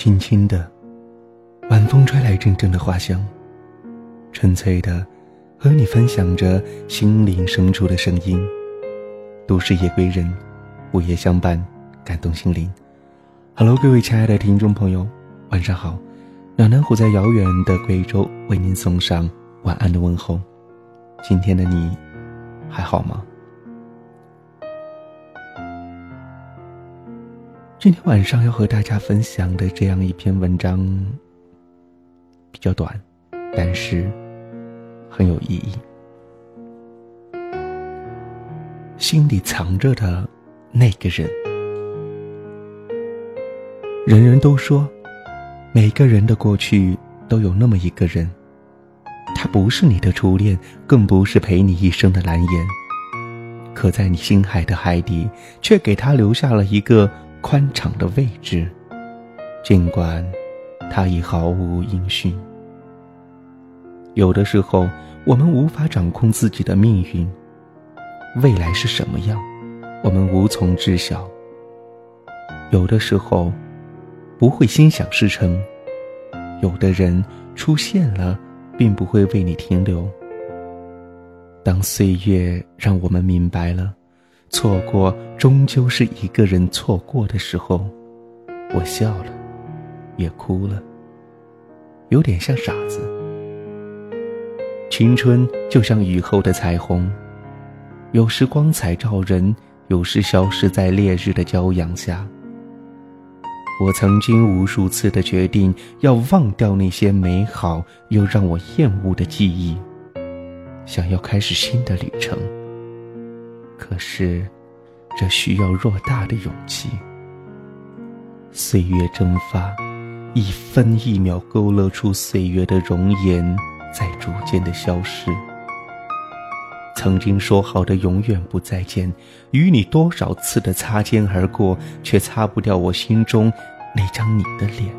轻轻的，晚风吹来阵阵的花香，纯粹的，和你分享着心灵深处的声音。都市夜归人，午夜相伴，感动心灵。Hello，各位亲爱的听众朋友，晚上好。暖暖虎在遥远的贵州为您送上晚安的问候。今天的你还好吗？今天晚上要和大家分享的这样一篇文章，比较短，但是很有意义。心里藏着的那个人，人人都说，每个人的过去都有那么一个人，他不是你的初恋，更不是陪你一生的蓝颜，可在你心海的海底，却给他留下了一个。宽敞的位置，尽管他已毫无音讯。有的时候，我们无法掌控自己的命运，未来是什么样，我们无从知晓。有的时候，不会心想事成。有的人出现了，并不会为你停留。当岁月让我们明白了。错过终究是一个人错过的时候，我笑了，也哭了，有点像傻子。青春就像雨后的彩虹，有时光彩照人，有时消失在烈日的骄阳下。我曾经无数次的决定要忘掉那些美好又让我厌恶的记忆，想要开始新的旅程。可是，这需要偌大的勇气。岁月蒸发，一分一秒勾勒出岁月的容颜，在逐渐的消失。曾经说好的永远不再见，与你多少次的擦肩而过，却擦不掉我心中那张你的脸。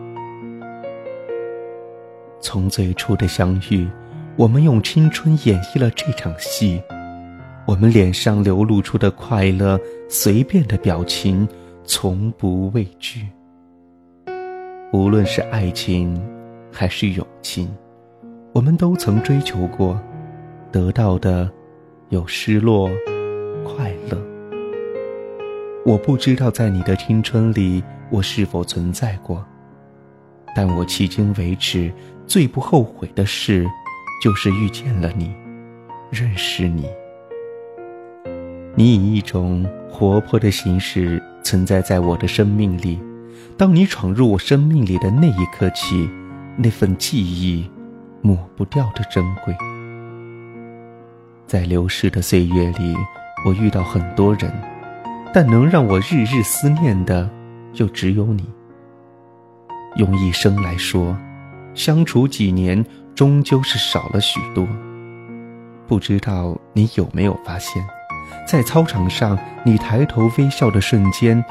从最初的相遇，我们用青春演绎了这场戏。我们脸上流露出的快乐，随便的表情，从不畏惧。无论是爱情，还是友情，我们都曾追求过，得到的有失落、快乐。我不知道在你的青春里，我是否存在过，但我迄今为止最不后悔的事，就是遇见了你，认识你。你以一种活泼的形式存在在我的生命里，当你闯入我生命里的那一刻起，那份记忆抹不掉的珍贵。在流逝的岁月里，我遇到很多人，但能让我日日思念的，就只有你。用一生来说，相处几年，终究是少了许多。不知道你有没有发现？在操场上，你抬头微笑的瞬间，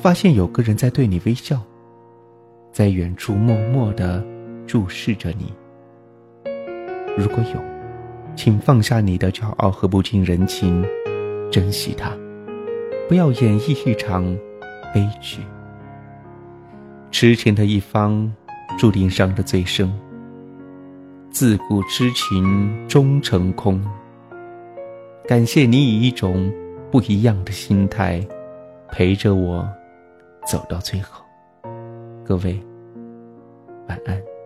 发现有个人在对你微笑，在远处默默的注视着你。如果有，请放下你的骄傲和不近人情，珍惜他，不要演绎一场悲剧。痴情的一方，注定伤得最深。自古痴情终成空。感谢你以一种不一样的心态陪着我走到最后。各位晚安。